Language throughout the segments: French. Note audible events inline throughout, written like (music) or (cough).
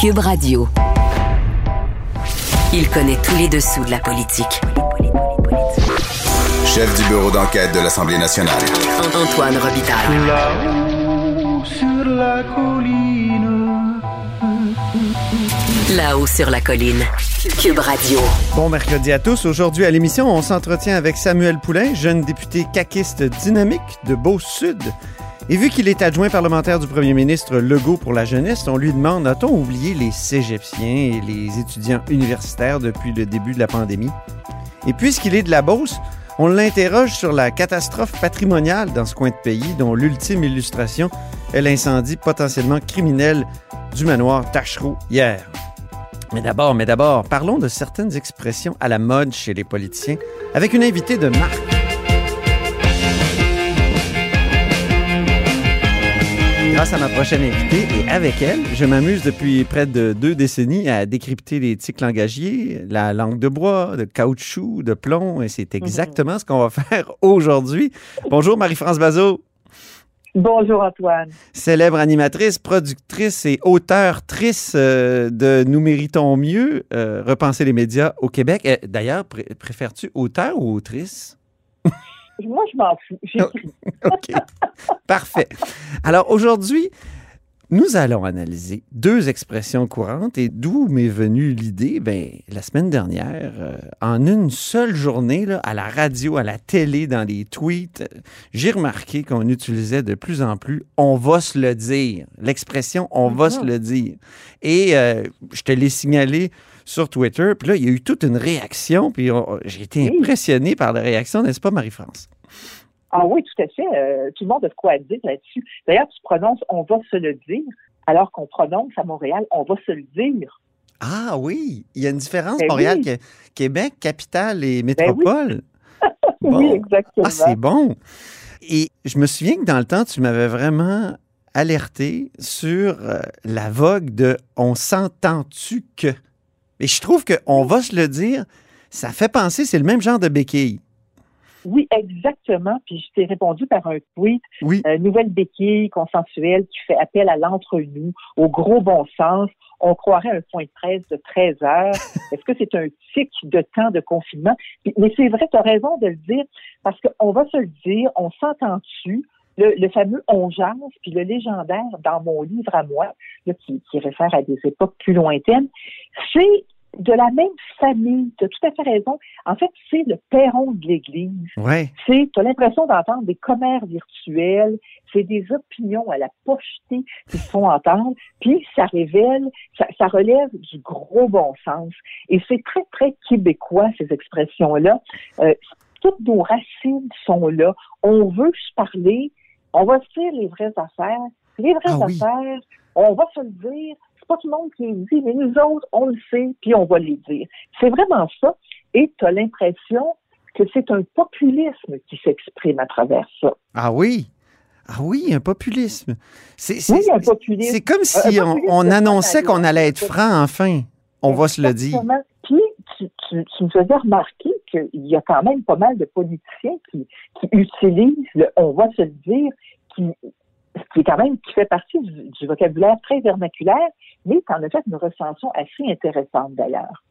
Cube Radio. Il connaît tous les dessous de la politique. Chef du bureau d'enquête de l'Assemblée nationale. Antoine Robitaille. Là-haut sur la colline. Là-haut sur la colline. Cube Radio. Bon mercredi à tous. Aujourd'hui à l'émission, on s'entretient avec Samuel Poulain, jeune député caquiste dynamique de Beauce-Sud. Et vu qu'il est adjoint parlementaire du premier ministre Legault pour la jeunesse, on lui demande a-t-on oublié les cégeptiens et les étudiants universitaires depuis le début de la pandémie? Et puisqu'il est de la Beauce, on l'interroge sur la catastrophe patrimoniale dans ce coin de pays, dont l'ultime illustration est l'incendie potentiellement criminel du manoir Tachereau hier. Mais d'abord, mais d'abord, parlons de certaines expressions à la mode chez les politiciens avec une invitée de marque. Grâce à ma prochaine invitée et avec elle, je m'amuse depuis près de deux décennies à décrypter les tics langagiers, la langue de bois, de caoutchouc, de plomb, et c'est exactement ce qu'on va (laughs) faire aujourd'hui. Bonjour Marie-France Bazot. Bonjour Antoine. Célèbre animatrice, productrice et auteur-trice euh, de Nous méritons mieux, euh, repenser les médias au Québec. Euh, D'ailleurs, pré- préfères-tu auteur ou autrice? Moi, je m'en fous. J'écris. (laughs) OK. Parfait. Alors aujourd'hui, nous allons analyser deux expressions courantes et d'où m'est venue l'idée? Ben, la semaine dernière, euh, en une seule journée, là, à la radio, à la télé, dans les tweets, j'ai remarqué qu'on utilisait de plus en plus on va se le dire. L'expression on va se le dire. Et euh, je te l'ai signalé sur Twitter, puis là, il y a eu toute une réaction, puis j'ai été Oui. impressionné par la réaction, n'est-ce pas, Marie-France? Ah oui, tout à fait. Euh, tout le monde a de quoi dire là-dessus. D'ailleurs, tu prononces on va se le dire, alors qu'on prononce à Montréal on va se le dire. Ah oui, il y a une différence, Ben Montréal, oui. Ben Québec, capitale et métropole. (laughs) Bon. Oui, exactement. Ah, c'est bon. Et je me souviens que dans le temps, tu m'avais vraiment alerté sur euh, la vogue de on s'entend-tu que. Et je trouve que on va se le dire, ça fait penser, c'est le même genre de béquille. Oui, exactement. Puis je t'ai répondu par un tweet, Oui. euh, nouvelle béquille consensuelle qui fait appel à l'entre-nous, au gros bon sens. On croirait un point de presse de 13 heures. (laughs) Est-ce que c'est un tic de temps de confinement? Mais c'est vrai, tu as raison de le dire, parce qu'on va se le dire, on s'entend-tu? Le, le fameux on jase, puis le légendaire dans mon livre à moi, là, qui, qui réfère à des époques plus lointaines, c'est de la même famille. Tu as tout à fait raison. En fait, c'est le perron de l'Église Ouais. c'est, tu as l'impression d'entendre des commères virtuels, c'est des opinions à la pochetée qui se font entendre, puis ça révèle, ça, ça relève du gros bon sens. Et c'est très, très québécois, ces expressions-là. Euh, toutes nos racines sont là. On veut se parler, on va se dire les vraies affaires. Les vraies Ah oui. affaires, on va se le dire. C'est pas tout le monde qui les dit, mais nous autres, on le sait, puis on va les dire. C'est vraiment ça. Et tu as l'impression que c'est un populisme qui s'exprime à travers ça. Ah oui. Ah oui, un populisme. C'est Oui, un populisme. c'est comme si Un on, populisme on de annonçait qu'on allait être franc enfin. On va se le dire. Puis, tu, tu, tu me faisais remarquer qu'il y a quand même pas mal de politiciens qui, qui utilisent le on va se le dire, qui, qui est quand même qui fait partie du, du vocabulaire très vernaculaire, mais tu en as fait une recension assez intéressante d'ailleurs.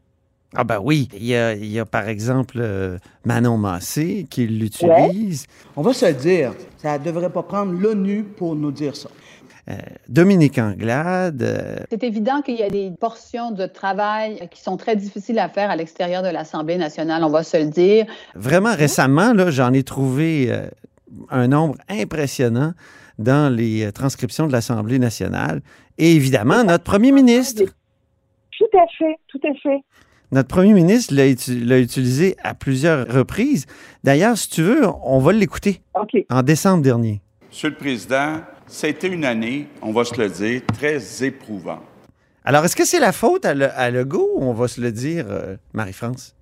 Ah ben oui, il y a, il y a, par exemple euh, Manon Massé qui l'utilise, On va se le dire, ça ne devrait pas prendre l'ONU pour nous dire ça. Euh, Dominique Anglade, euh, C'est évident qu'il y a des portions de travail qui sont très difficiles à faire à l'extérieur de l'Assemblée nationale, on va se le dire. vraiment récemment, là, j'en ai trouvé euh, un nombre impressionnant dans les transcriptions de l'Assemblée nationale. Et évidemment, notre premier ministre, Tout à fait, tout à fait. notre premier ministre l'a uti- l'a utilisé à plusieurs reprises. D'ailleurs, si tu veux, on va l'écouter OK. en décembre dernier. Monsieur le Président, C'était une année, on va se le dire, très éprouvante. Alors, est-ce que c'est la faute à, Le- à on va se le dire, euh, Marie-France?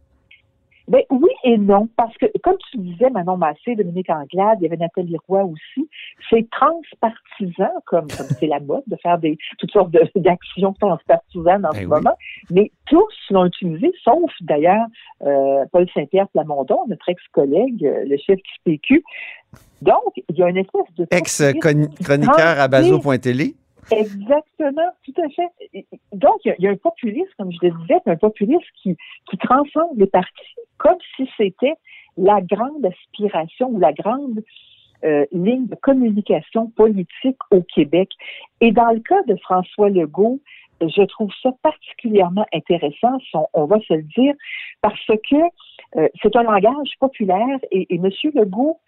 Ben oui et non, parce que comme tu disais, Manon Massé, Dominique Anglade, il y avait Nathalie Roy aussi, c'est transpartisan, comme comme c'est la mode de faire des toutes sortes d'actions transpartisanes en Ben ce oui. moment, mais tous l'ont utilisé, sauf d'ailleurs euh, Paul Saint-Pierre Plamondon, notre ex-collègue, euh, le chef du PQ. Donc, il y a une espèce de... Ex-chroniqueur à bazo.télé. Exactement, tout à fait. Donc, il y a- un populisme, comme je le disais, un populisme qui, qui transcende les partis, comme si c'était la grande aspiration ou la grande euh, ligne de communication politique au Québec. Et dans le cas de François Legault, je trouve ça particulièrement intéressant, on va se le dire, parce que euh, c'est un langage populaire et, et M. Legault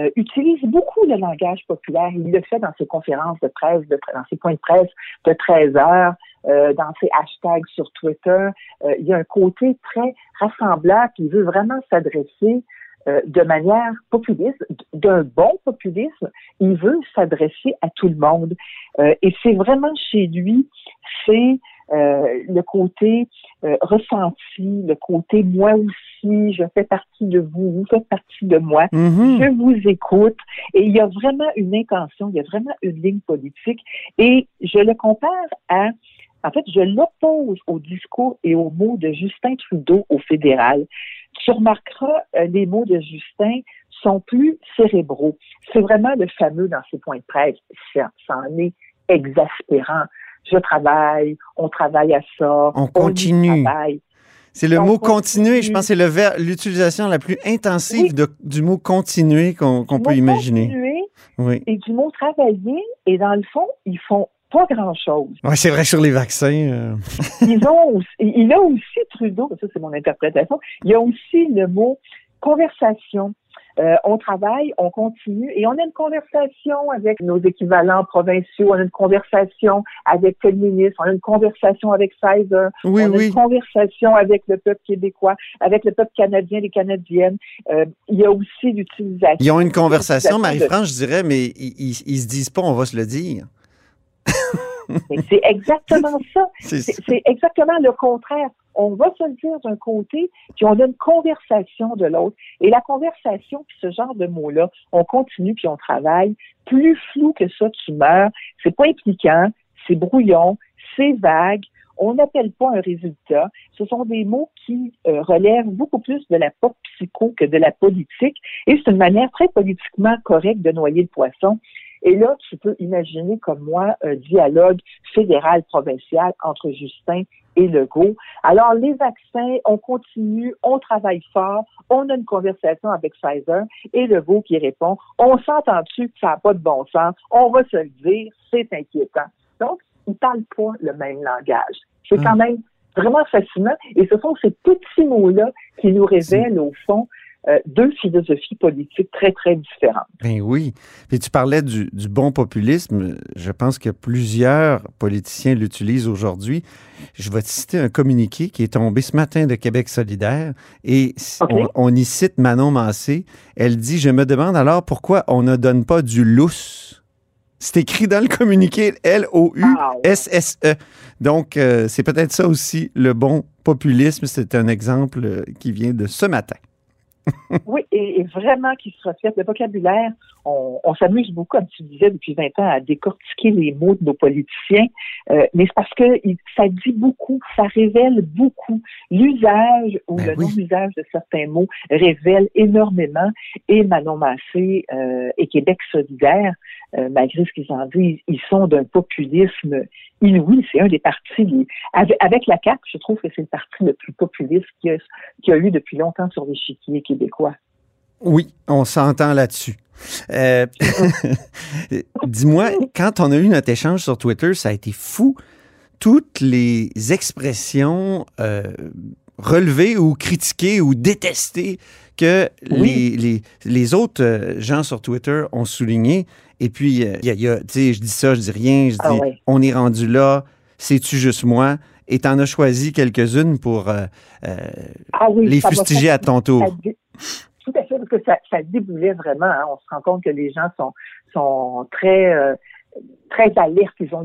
euh, utilise beaucoup le langage populaire. Il le fait dans ses conférences de presse, dans ses points de presse de 13 heures, euh, dans ses hashtags sur Twitter. Euh, il y a un côté très rassembleur qui veut vraiment s'adresser euh, de manière populiste, d'un bon populisme. Il veut s'adresser à tout le monde. Euh, et c'est vraiment chez lui, c'est euh, le côté ressenti, le côté moi aussi, je fais partie de vous, vous faites partie de moi, Mhm. je vous écoute. Et il y a vraiment une intention, il y a vraiment une ligne politique. Et je le compare à, en fait, je l'oppose au discours et aux mots de Justin Trudeau au fédéral. Tu remarqueras, euh, les mots de Justin sont plus cérébraux. C'est vraiment le fameux dans ses points de presse. Ça, ça en est exaspérant. Je travaille, on travaille à ça. On y continue. travaille. C'est le mot continue. continuer. Je pense que c'est le ver- l'utilisation la plus intensive Oui. de- du mot continuer qu'on peut imaginer. continuer Oui. et du mot travailler. Et dans le fond, ils font pas grand-chose. Ouais, c'est vrai sur les vaccins. euh, Ils ont il a aussi Trudeau, ça c'est mon interprétation, il y a aussi le mot conversation. Euh, on travaille, on continue et on a une conversation avec nos équivalents provinciaux, on a une conversation avec le ministre, on a une conversation avec Pfizer, Oui, on a oui. une conversation avec le peuple québécois, avec le peuple canadien, les Canadiennes. Euh, il y a aussi l'utilisation. Ils ont une conversation, de- Marie-France, je dirais, mais ils, ils, ils se disent pas, on va se le dire. (laughs) C'est exactement ça. C'est exactement le contraire. On va se le dire d'un côté, puis on a une conversation de l'autre. Et la conversation, puis ce genre de mots-là, on continue puis on travaille. Plus flou que ça, tu meurs. C'est pas impliquant, c'est brouillon, c'est vague. On n'appelle pas un résultat. Ce sont des mots qui euh, relèvent beaucoup plus de la pop psycho que de la politique. Et c'est une manière très politiquement correcte de noyer le poisson. Et là, tu peux imaginer comme moi un dialogue fédéral-provincial entre Justin et Legault. Alors, les vaccins, on continue, on travaille fort, on a une conversation avec Pfizer et Legault qui répond, on s'entend-tu que ça n'a pas de bon sens, on va se le dire, c'est inquiétant. Donc, ils ne parlent pas le même langage. C'est quand même vraiment fascinant et ce sont ces petits mots-là qui nous révèlent, au fond, euh, deux philosophies politiques très, très différentes. Ben oui. Puis tu parlais du, du bon populisme. Je pense que plusieurs politiciens l'utilisent aujourd'hui. Je vais te citer un communiqué qui est tombé ce matin de Québec solidaire et on y cite Manon Massé. Elle dit Je me demande alors pourquoi on ne donne pas du lousse. C'est écrit dans le communiqué L-O-U-S-S-E. Donc, euh, c'est peut-être ça aussi, le bon populisme. C'est un exemple euh, qui vient de ce matin. (laughs) Oui, et, et vraiment qui se reflète. Le vocabulaire, on, on s'amuse beaucoup, comme tu disais, depuis 20 ans, à décortiquer les mots de nos politiciens, euh, mais c'est parce que ça dit beaucoup, ça révèle beaucoup. L'usage ou Ben le oui. non-usage de certains mots révèle énormément. Et Manon Massé euh, et Québec solidaire, euh, malgré ce qu'ils en disent, ils sont d'un populisme inouï. C'est un des partis, avec, la CAQ, je trouve que c'est le parti le plus populiste qu'il y a, qu'il y a eu depuis longtemps sur l'échiquier québécois. Oui, on s'entend là-dessus. Euh, (laughs) Dis-moi, quand on a eu notre échange sur Twitter, ça a été fou. Toutes les expressions euh, relevées ou critiquées ou détestées que Oui. les, les, les autres euh, gens sur Twitter ont soulignées. Et puis, euh, il y a, y je dis ça, je dis rien, je dis Ah ouais. on est rendu là, c'est-tu juste moi? Et t'en as choisi quelques-unes pour euh, euh, Ah oui, les fustiger à ton tour. Tout à fait, parce que ça, ça déboulait vraiment. hein. On se rend compte que les gens sont, sont très, euh, très alertes, ils ont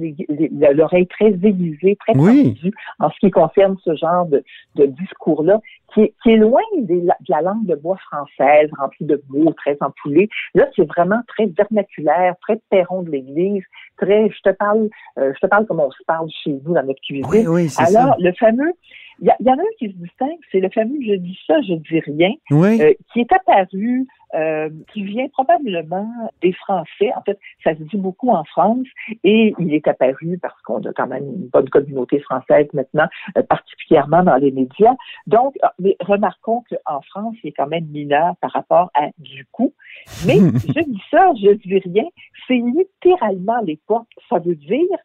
l'oreille très aiguisée, très Oui. tendue en ce qui concerne ce genre de, de discours-là, qui est, qui est loin des de la langue de bois française, remplie de mots très ampoulés. Là, c'est vraiment très vernaculaire, très perron de l'église, très, je te parle, euh, je te parle comme on se parle chez vous dans notre cuisine. Oui, oui, Alors, ça. le fameux, il y, en a un qui se distingue, c'est le fameux je dis ça, je dis rien, Oui. euh, qui est apparu, euh, qui vient probablement des Français. En fait, ça se dit beaucoup en France et il est apparu parce qu'on a quand même une bonne communauté française maintenant, euh, particulièrement dans les médias. Donc, ah, mais remarquons qu'en France, il est quand même mineur par rapport à du coup. Mais (laughs) je dis ça, je dis rien, c'est littéralement l'époque. Ça veut dire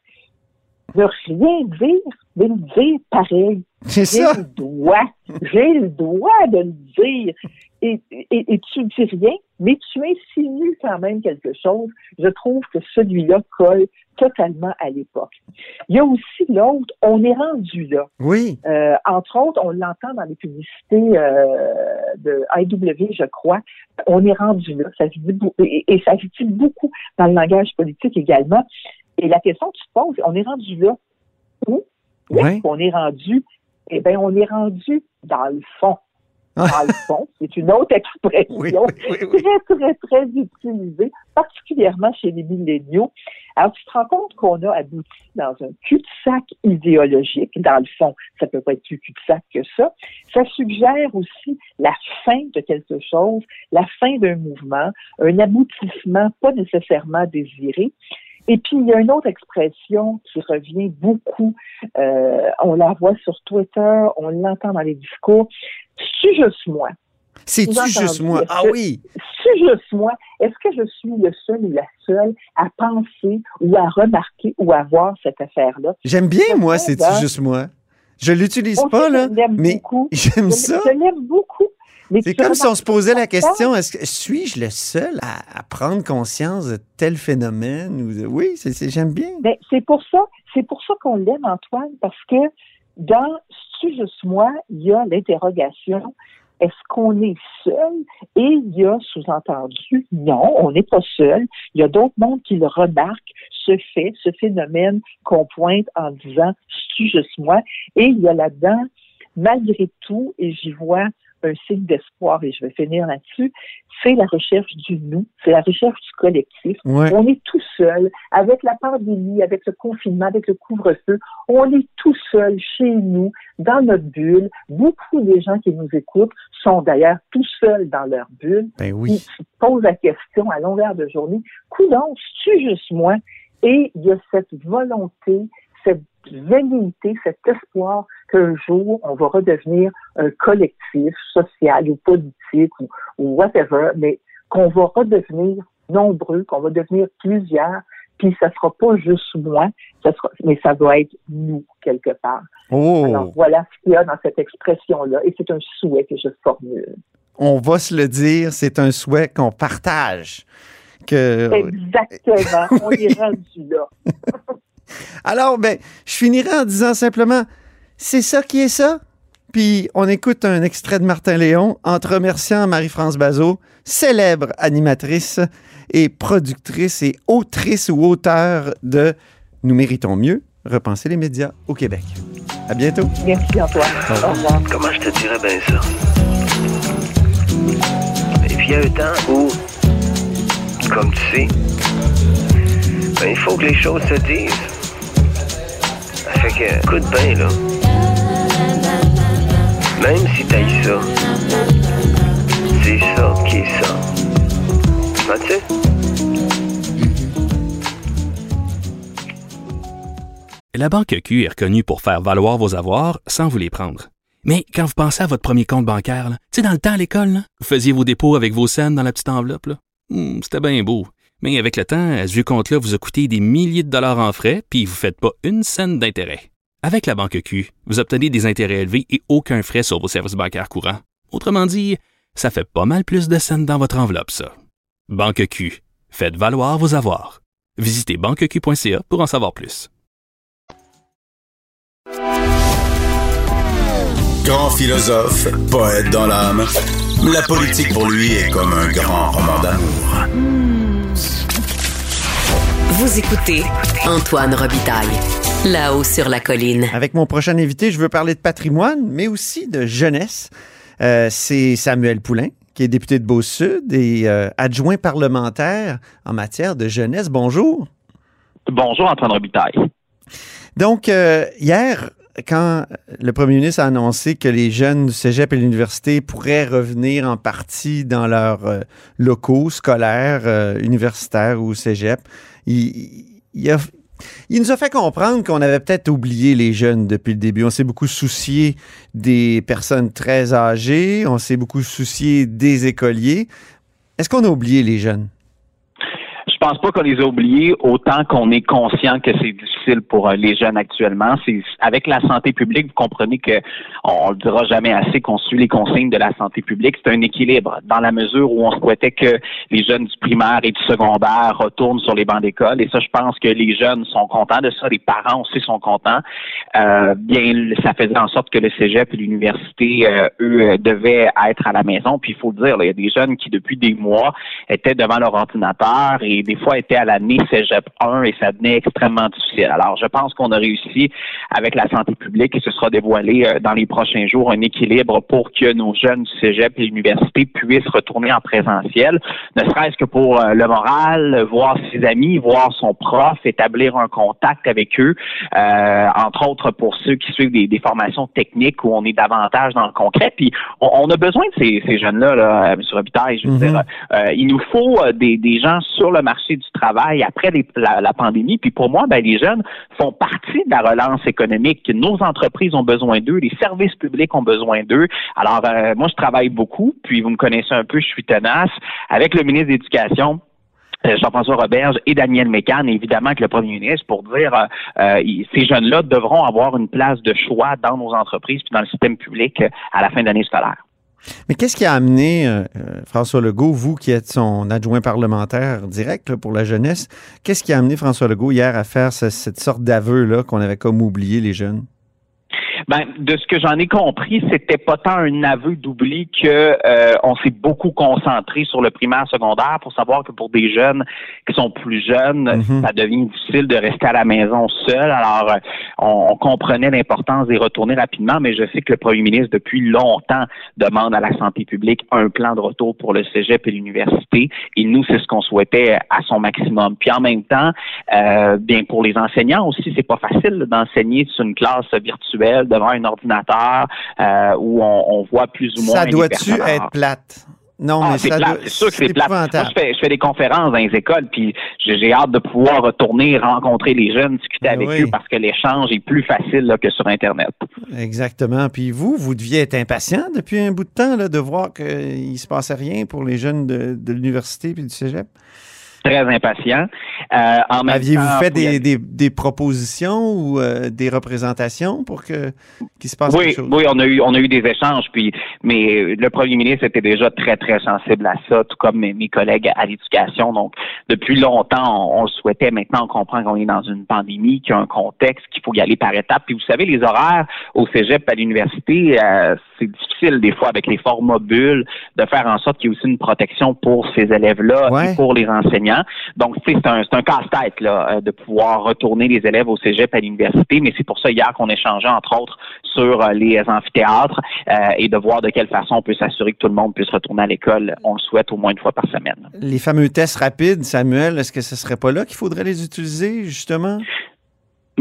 ne rien dire, mais le dire pareil. C'est J'ai ça. le droit, j'ai le droit de le dire. Et, et, et tu dis rien, mais tu insinues quand même quelque chose. Je trouve que celui-là colle totalement à l'époque. Il y a aussi l'autre, on est rendu là. Oui. Euh, entre autres, on l'entend dans les publicités euh, de IW, je crois. On est rendu là. Ça se dit et, et ça se dit beaucoup dans le langage politique également. Et la question que tu te poses, on est rendu là. Où? Où est-ce Ouais. qu'on est rendu? Eh bien, on est rendu dans le fond. Dans (laughs) le fond, c'est une autre expression Oui, oui, oui, oui. très, très, très utilisée, particulièrement chez les milléniaux. Alors, tu te rends compte qu'on a abouti dans un cul-de-sac idéologique. Dans le fond, ça peut pas être plus cul-de-sac que ça. Ça suggère aussi la fin de quelque chose, la fin d'un mouvement, un aboutissement pas nécessairement désiré. Et puis, il y a une autre expression qui revient beaucoup. Euh, on la voit sur Twitter, on l'entend dans les discours. C'est juste moi? C'est-tu juste moi? Ah oui. C'est juste moi? Est-ce que je suis le seul ou la seule à penser ou à remarquer ou à voir cette affaire-là? J'aime bien, moi, C'est c'est-tu juste moi? Je l'utilise pas, là, je l'aime mais beaucoup. (laughs) j'aime ça. Je l'aime beaucoup. C'est comme si on se posait la question, est-ce que suis-je le seul à, à prendre conscience de tel phénomène? Ou de- Oui, c'est, j'aime bien. Ben, c'est pour ça, c'est pour ça qu'on l'aime, Antoine, parce que dans C'est juste moi, il y a l'interrogation est-ce qu'on est seul? Et il y a sous-entendu, non, on n'est pas seul. Il y a d'autres mondes qui le remarquent, ce fait, ce phénomène qu'on pointe en disant c'est juste moi. Et il y a là-dedans, malgré tout, et j'y vois un signe d'espoir, et je vais finir là-dessus, c'est la recherche du nous, c'est la recherche du collectif. Ouais. On est tout seul, avec la pandémie, avec le confinement, avec le couvre-feu, on est tout seul chez nous, dans notre bulle. Beaucoup des gens qui nous écoutent sont d'ailleurs tout seuls dans leur bulle. Ben oui. Ils se posent la question à longueur de journée, coudonc, tu juste moi? Et il y a cette volonté, cette velléité, cet espoir qu'un jour, on va redevenir un collectif social ou politique ou, ou whatever, mais qu'on va redevenir nombreux, qu'on va devenir plusieurs, puis ça sera pas juste moi, ça sera, mais ça doit être nous, quelque part. Oh, Alors voilà ce qu'il y a dans cette expression-là, et c'est un souhait que je formule. on va se le dire, c'est un souhait qu'on partage. Que... Exactement, on Oui. est rendu là. (laughs) Alors, ben, je finirai en disant simplement, c'est ça qui est ça. Puis on écoute un extrait de Martin Léon en te remerciant Marie-France Bazot, célèbre animatrice et productrice et autrice ou auteur de Nous méritons mieux, repenser les médias au Québec. À bientôt. Merci Antoine. Au revoir. Comment je te dirais bien ça? Et puis il y a un temps où, comme tu sais, ben, il faut que les choses se disent. Fait que, là. Même si t'as ça, c'est ça qui est ça. Tu sais? La Banque Q est reconnue pour faire valoir vos avoirs sans vous les prendre. Mais quand vous pensez à votre premier compte bancaire, tu sais, dans le temps à l'école, vous faisiez vos dépôts avec vos scènes dans la petite enveloppe. Hmm, C'était bien beau. Mais avec le temps, à ce compte-là vous a coûté des milliers de dollars en frais, puis vous ne faites pas une scène d'intérêt. Avec la Banque Q, vous obtenez des intérêts élevés et aucun frais sur vos services bancaires courants. Autrement dit, ça fait pas mal plus de scènes dans votre enveloppe, ça. Banque Q. Faites valoir vos avoirs. Visitez banqueq.ca pour en savoir plus. Grand philosophe, poète dans l'âme, la politique pour lui est comme un grand roman d'amour. Vous écoutez Antoine Robitaille, là-haut sur la colline. Avec mon prochain invité, je veux parler de patrimoine, mais aussi de jeunesse. Euh, c'est Samuel Poulain, qui est député de Beau-Sud et euh, adjoint parlementaire en matière de jeunesse. Bonjour. Bonjour, Antoine Robitaille. Donc, euh, hier, quand le premier ministre a annoncé que les jeunes du cégep et l'université pourraient revenir en partie dans leurs euh, locaux scolaires, euh, universitaires ou cégep, il nous a fait comprendre qu'on avait peut-être oublié les jeunes depuis le début. On s'est beaucoup soucié des personnes très âgées, on s'est beaucoup soucié des écoliers. Est-ce qu'on a oublié les jeunes? Je pense pas qu'on les a oubliés autant qu'on est conscient que c'est difficile pour euh, les jeunes actuellement. C'est avec la santé publique, vous comprenez que on le dira jamais assez qu'on suit les consignes de la santé publique. C'est un équilibre dans la mesure où on souhaitait que les jeunes du primaire et du secondaire retournent sur les bancs d'école. Et ça, je pense que les jeunes sont contents de ça. Les parents aussi sont contents. Euh, bien, ça faisait en sorte que le cégep et l'université, euh, eux, devaient être à la maison. Puis il faut le dire, il y a des jeunes qui depuis des mois étaient devant leur ordinateur et des fois étaient à l'année Cégep 1 et ça devenait extrêmement difficile. Alors, je pense qu'on a réussi avec la santé publique et ce sera dévoilé euh, dans les prochains jours un équilibre pour que nos jeunes du Cégep et l'université puissent retourner en présentiel, ne serait-ce que pour euh, le moral, voir ses amis, voir son prof, établir un contact avec eux, euh, entre autres pour ceux qui suivent des, des, formations techniques où on est davantage dans le concret. Puis, on, on a besoin de ces, ces jeunes-là, là, M. Robitaille, je veux Mhm. dire, euh, il nous faut des, des gens sur le marché du travail après la, pandémie. Puis pour moi, ben, les jeunes font partie de la relance économique. Nos entreprises ont besoin d'eux, les services publics ont besoin d'eux. Alors, euh, moi, je travaille beaucoup, puis vous me connaissez un peu, je suis tenace. Avec le ministre de l'Éducation, euh, Jean-François Roberge et Daniel Mécan, évidemment avec le premier ministre, pour dire euh, euh, ces jeunes-là devront avoir une place de choix dans nos entreprises puis dans le système public à la fin de l'année scolaire. Mais qu'est-ce qui a amené euh, euh, François Legault, vous qui êtes son adjoint parlementaire direct pour la jeunesse, qu'est-ce qui a amené François Legault hier à faire ce- cette sorte d'aveu-là qu'on avait comme oublié les jeunes? Ben, de ce que j'en ai compris, c'était pas tant un aveu d'oubli que euh, on s'est beaucoup concentré sur le primaire secondaire pour savoir que pour des jeunes qui sont plus jeunes, Mhm. ça devient difficile de rester à la maison seul. Alors, euh, on, on comprenait l'importance d'y retourner rapidement, mais je sais que le premier ministre, depuis longtemps, demande à la santé publique un plan de retour pour le cégep et l'université. Et nous, c'est ce qu'on souhaitait à son maximum. Puis en même temps, euh, bien pour les enseignants aussi, c'est pas facile d'enseigner sur une classe virtuelle devant un ordinateur euh, où on, on voit plus ou moins. Ça doit-tu être plate? Non, Ah, mais c'est c'est sûr que c'est plate. Moi, je fais, je fais des conférences dans les écoles, puis j'ai hâte de pouvoir retourner rencontrer les jeunes, discuter Ah avec oui. eux, parce que l'échange est plus facile là, que sur Internet. Exactement. Puis vous, vous deviez être impatient depuis un bout de temps là, de voir qu'il ne se passait rien pour les jeunes de, de l'université et du cégep? Très impatient. Euh, Aviez-vous fait des, des- des propositions ou euh, des représentations pour que qu'il se passe oui, quelque chose? oui, on a eu on a eu des échanges, puis mais le premier ministre était déjà très très sensible à ça, tout comme mes, mes collègues à l'éducation. Donc depuis longtemps, on, on le souhaitait. Maintenant, on comprend qu'on est dans une pandémie, qu'il y a un contexte, qu'il faut y aller par étapes. Puis vous savez, les horaires au cégep à l'université, euh, c'est difficile des fois avec les formats bulles de faire en sorte qu'il y ait aussi une protection pour ces élèves-là Ouais. et pour les enseignants. Donc c'est un casse-tête euh, de pouvoir retourner les élèves au cégep à l'université, mais c'est pour ça hier qu'on échangeait entre autres sur euh, les amphithéâtres euh, et de voir de quelle façon on peut s'assurer que tout le monde puisse retourner à l'école. On le souhaite au moins une fois par semaine. Les fameux tests rapides, Samuel, est-ce que ce serait pas là qu'il faudrait les utiliser, justement?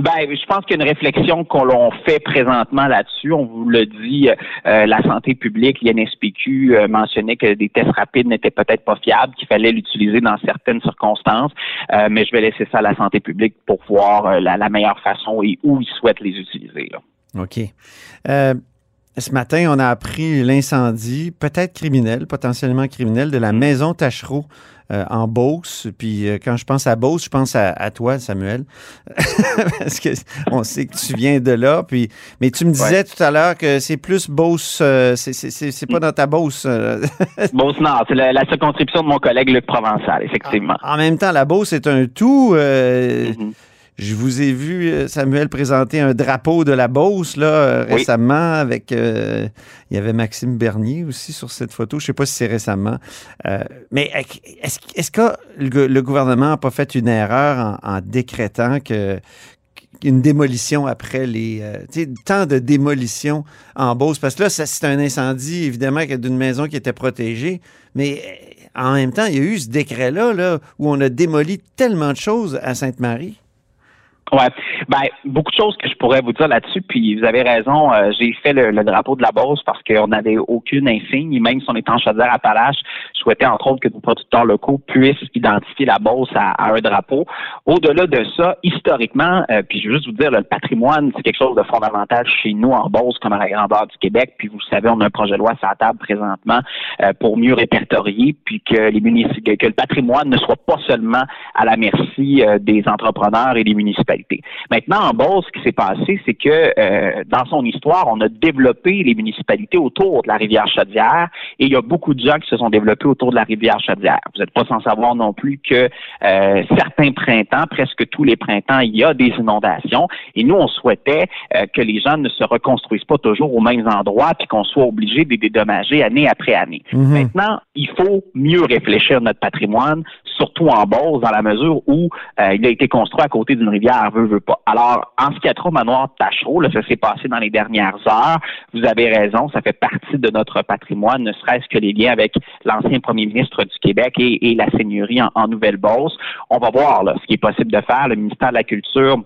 Ben, je pense qu'il y a une réflexion qu'on fait présentement là-dessus. On vous le dit, euh, la santé publique, l'INSPQ euh, mentionnait que des tests rapides n'étaient peut-être pas fiables, qu'il fallait l'utiliser dans certaines circonstances. Euh, mais je vais laisser ça à la santé publique pour voir la, meilleure façon et où ils souhaitent les utiliser. OK. Ce matin, on a appris l'incendie, peut-être criminel, potentiellement criminel, de la maison Tachereau euh, en Beauce. Puis euh, quand je pense à Beauce, je pense à, à toi, Samuel. (laughs) Parce que on sait que tu viens de là. Puis, mais tu me disais tout à l'heure que c'est plus Beauce, euh, c'est- c'est c'est- c'est pas dans ta Beauce. euh. (laughs) Beauce Nord, c'est la, la circonscription de mon collègue Luc Provençal, effectivement. en même temps, la Beauce est un tout. euh, Mhm. Je vous ai vu, euh, Samuel, présenter un drapeau de la Beauce là, euh, Oui. récemment avec. euh, il y avait Maxime Bernier aussi sur cette photo. Je ne sais pas si c'est récemment. Euh, mais est-ce que le, gouvernement n'a pas fait une erreur en, en décrétant que une démolition après les euh, tu sais, tant de démolitions en Beauce? Parce que là c'est un incendie évidemment d'une maison qui était protégée mais euh, en même temps il y a eu ce décret là là où on a démoli tellement de choses à Sainte-Marie Ouais, ben beaucoup de choses que je pourrais vous dire là-dessus. Puis vous avez raison, euh, j'ai fait le, le drapeau de la Beauce parce qu'on n'avait aucune insigne. Même si on est en chaudière Appalaches, je souhaitais entre autres que nos producteurs locaux puissent identifier la Beauce à, à un drapeau. Au-delà de ça, historiquement, euh, puis je veux juste vous dire, le patrimoine, c'est quelque chose de fondamental chez nous en Beauce comme à la grandeur du Québec. Puis vous savez, on a un projet de loi sur la table présentement euh, pour mieux répertorier, puis que les munici- que, que le patrimoine ne soit pas seulement à la merci euh, des entrepreneurs et des municipalités. Maintenant, en Beauce, ce qui s'est passé, c'est que euh, dans son histoire, on a développé les municipalités autour de la rivière Chaudière et il y a beaucoup de gens qui se sont développés autour de la rivière Chaudière. Vous n'êtes pas sans savoir non plus que euh, certains printemps, presque tous les printemps, il y a des inondations et nous, on souhaitait euh, que les gens ne se reconstruisent pas toujours aux mêmes endroits puis qu'on soit obligé de les dédommager année après année. Maintenant, il faut mieux réfléchir notre patrimoine, surtout en Beauce, dans la mesure où euh, il a été construit à côté d'une rivière, Alors, en ce qui a trait au manoir Tachereau, là, ça s'est passé dans les dernières heures. Vous avez raison, ça fait partie de notre patrimoine, ne serait-ce que les liens avec l'ancien premier ministre du Québec et, la seigneurie en, Nouvelle-Beauce. On va voir ce qui est possible de faire. Le ministère de la Culture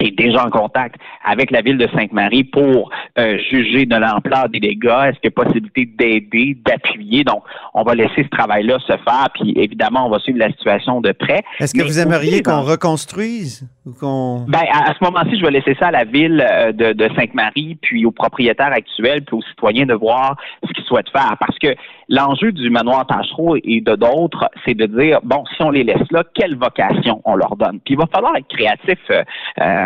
est déjà en contact avec la ville de Sainte-Marie pour euh, juger de l'ampleur des dégâts. Est-ce qu'il y a possibilité d'aider, d'appuyer? Donc, on va laisser ce travail-là se faire, puis évidemment, on va suivre la situation de près. est-ce que Mais vous aimeriez qu'on reconstruise ou qu'on ben, à, à ce moment-ci, je vais laisser ça à la ville euh, de, de Sainte-Marie, puis aux propriétaires actuels, puis aux citoyens de voir ce qu'ils souhaitent faire. Parce que l'enjeu du manoir Tachereau et de d'autres, c'est de dire, bon, si on les laisse là, quelle vocation on leur donne? Puis il va falloir être créatif, euh,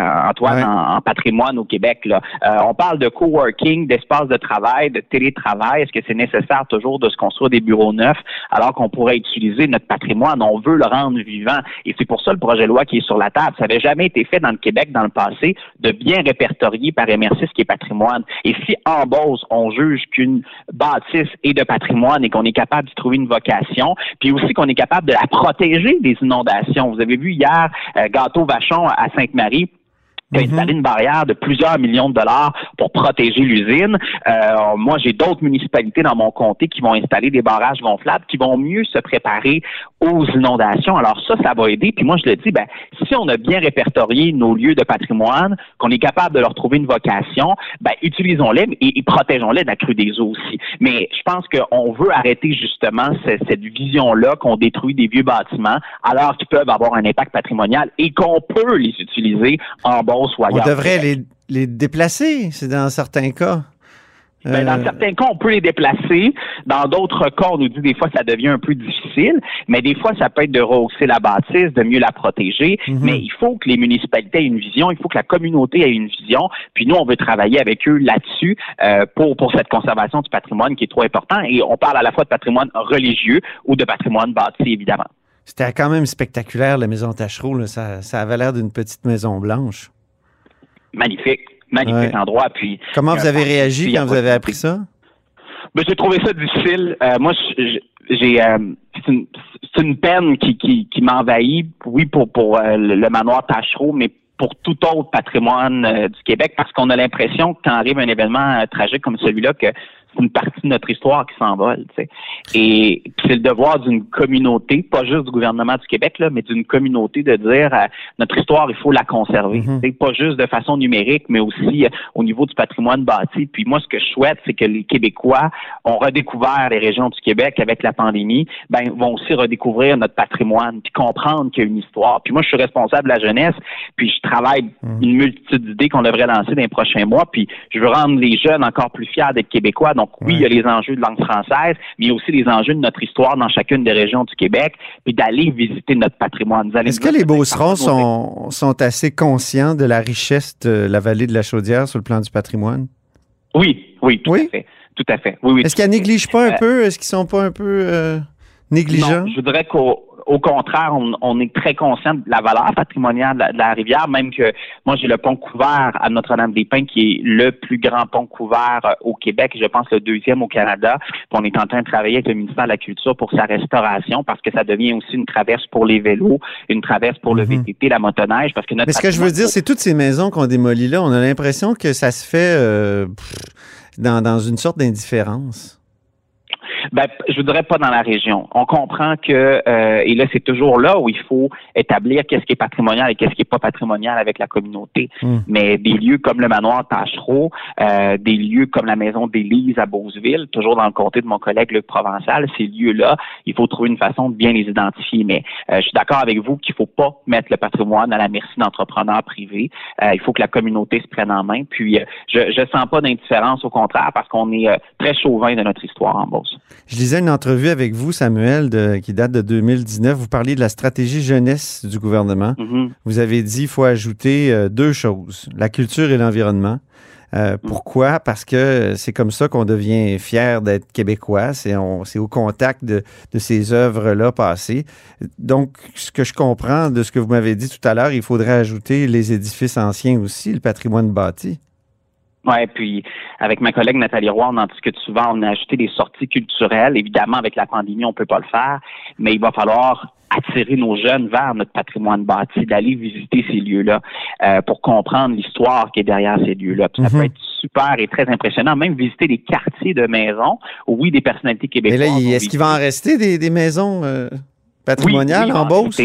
euh, Antoine, en, en patrimoine au Québec. Là. Euh, on parle de coworking, d'espace de travail, de télétravail. Est-ce que c'est nécessaire toujours de se construire des bureaux neufs alors qu'on pourrait utiliser notre patrimoine? On veut le rendre vivant. Et c'est pour ça le projet de loi qui est sur la table. Ça n'avait jamais été fait dans le Québec dans le passé de bien répertorier par MRC ce qui est patrimoine. Et si en Beauce, on juge qu'une bâtisse est de patrimoine et qu'on est capable d'y trouver une vocation, puis aussi qu'on est capable de la protéger des inondations. Vous avez vu hier, euh, Gâteau Vachon à Sainte-Marie, qui a installé une barrière de plusieurs millions de dollars pour protéger l'usine. Euh, moi, j'ai d'autres municipalités dans mon comté qui vont installer des barrages gonflables, qui vont mieux se préparer aux inondations. Alors ça, ça va aider. Puis moi, je le dis, ben, si on a bien répertorié nos lieux de patrimoine, qu'on est capable de leur trouver une vocation, ben, utilisons-les et, et protégeons-les de la crue des eaux aussi. Mais je pense qu'on veut arrêter justement ce- cette vision-là qu'on détruit des vieux bâtiments alors qu'ils peuvent avoir un impact patrimonial et qu'on peut les utiliser en On devrait les, les déplacer c'est dans certains cas Ben, dans Euh, certains cas, on peut les déplacer. Dans d'autres cas, on nous dit des fois ça devient un peu difficile. Mais des fois, ça peut être de rehausser la bâtisse, de mieux la protéger. Mhm. Mais il faut que les municipalités aient une vision. Il faut que la communauté ait une vision. Puis nous, on veut travailler avec eux là-dessus euh, pour, pour cette conservation du patrimoine qui est trop important. Et on parle à la fois de patrimoine religieux ou de patrimoine bâti, évidemment. C'était quand même spectaculaire, la maison Tachereau. là. Ça, ça avait l'air d'une petite maison blanche. Magnifique. Magnifique Ouais. endroit. Puis, Comment vous avez réagi puis, quand vous avez appris ça? Ben, j'ai trouvé ça difficile. Euh, moi, j'ai euh, c'est une, peine qui, qui, qui m'envahit, oui, pour, pour euh, le, manoir Tachereau, mais pour tout autre patrimoine euh, du Québec, parce qu'on a l'impression que quand arrive un événement euh, tragique comme celui-là, que c'est une partie de notre histoire qui s'envole. tu sais. Et c'est le devoir d'une communauté, pas juste du gouvernement du Québec, là, mais d'une communauté de dire euh, notre histoire, il faut la conserver. Tu sais, Pas juste de façon numérique, mais aussi euh, au niveau du patrimoine bâti. Puis moi, ce que je souhaite, c'est que les Québécois ont redécouvert les régions du Québec avec la pandémie, ben vont aussi redécouvrir notre patrimoine, puis comprendre qu'il y a une histoire. Puis moi, je suis responsable de la jeunesse, puis je travaille une multitude d'idées qu'on devrait lancer dans les prochains mois, puis je veux rendre les jeunes encore plus fiers d'être québécois. Donc oui, il y a les enjeux de langue française, mais il y a aussi les enjeux de notre histoire dans chacune des régions du Québec, puis d'aller visiter notre patrimoine. Est-ce que les Beaucerons sont, sont assez conscients de la richesse de la vallée de la Chaudière sur le plan du patrimoine? Oui, oui, tout à fait. Tout à fait. Oui, oui. Est-ce qu'ils négligent pas un peu? Est-ce qu'ils sont pas un peu euh, Négligent? Non, je voudrais qu'au au contraire, on, est très conscient de la valeur patrimoniale de la, rivière, même que moi, j'ai le pont couvert à Notre-Dame-des-Pins, qui est le plus grand pont couvert euh, au Québec, je pense le deuxième au Canada. on est en train de travailler avec le ministère de la Culture pour sa restauration, parce que ça devient aussi une traverse pour les vélos, une traverse pour le mhm. VTT, la motoneige, parce que notre Mais ce que je veux dire, c'est toutes ces maisons qu'on démolit là, on a l'impression que ça se fait euh, dans, dans une sorte d'indifférence. Ben, je voudrais pas dans la région. On comprend que, euh, et là, c'est toujours là où il faut établir qu'est-ce qui est patrimonial et qu'est-ce qui est pas patrimonial avec la communauté. Hmm. Mais des lieux comme le manoir Tachereau, euh, des lieux comme la maison d'Élise à Beauceville, toujours dans le comté de mon collègue Luc Provençal, ces lieux-là, il faut trouver une façon de bien les identifier. Mais euh, je suis d'accord avec vous qu'il faut pas mettre le patrimoine à la merci d'entrepreneurs privés. il faut que la communauté se prenne en main. Puis, je, je sens pas d'indifférence, au contraire, parce qu'on est très chauvin de notre histoire en Beauce. Je lisais une entrevue avec vous, Samuel, qui date de 2019. Vous parliez de la stratégie jeunesse du gouvernement. Mm-hmm. Vous avez dit qu'il faut ajouter euh, deux choses, la culture et l'environnement. Euh, mm. pourquoi? Parce que c'est comme ça qu'on devient fier d'être québécois. C'est au contact de, de ces œuvres-là passées. Donc, ce que je comprends de ce que vous m'avez dit tout à l'heure, il faudrait ajouter les édifices anciens aussi, le patrimoine bâti. Oui, puis avec ma collègue Nathalie Roy, on en discute souvent. On a ajouté des sorties culturelles. Évidemment, avec la pandémie, on peut pas le faire, mais il va falloir attirer nos jeunes vers notre patrimoine bâti, d'aller visiter ces lieux-là euh, pour comprendre l'histoire qui est derrière ces lieux-là. Ça peut mhm. être super et très impressionnant. Même visiter des quartiers de maisons, oui, des personnalités québécoises. Mais là, est-ce qu'il va en rester des, maisons euh, patrimoniales en Beauce?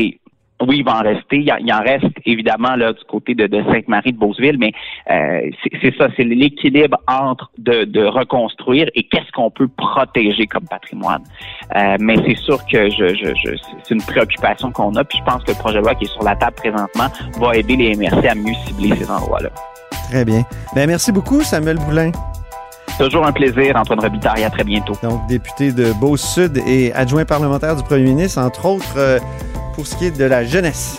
Oui, il va en rester. Il, en reste évidemment là du côté de, Sainte-Marie de Beauceville, mais euh, c'est ça, c'est l'équilibre entre de, reconstruire et qu'est-ce qu'on peut protéger comme patrimoine. Euh, mais c'est sûr que je, je, c'est une préoccupation qu'on a, puis je pense que le projet de loi qui est sur la table présentement va aider les MRC à mieux cibler ces endroits-là. Très bien. Ben, merci beaucoup, Samuel Boulin. Toujours un plaisir, Antoine Robitaille. À très bientôt. Donc, député de Beauce-Sud et adjoint parlementaire du premier ministre, entre autres. Euh, pour ce qui est de la jeunesse.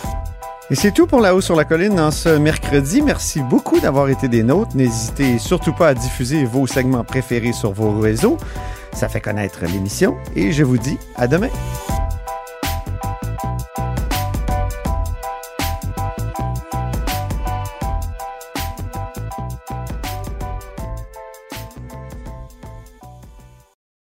Et c'est tout pour La Haut sur la Colline en ce mercredi. Merci beaucoup d'avoir été des nôtres. N'hésitez surtout pas à diffuser vos segments préférés sur vos réseaux. Ça fait connaître l'émission et je vous dis à demain.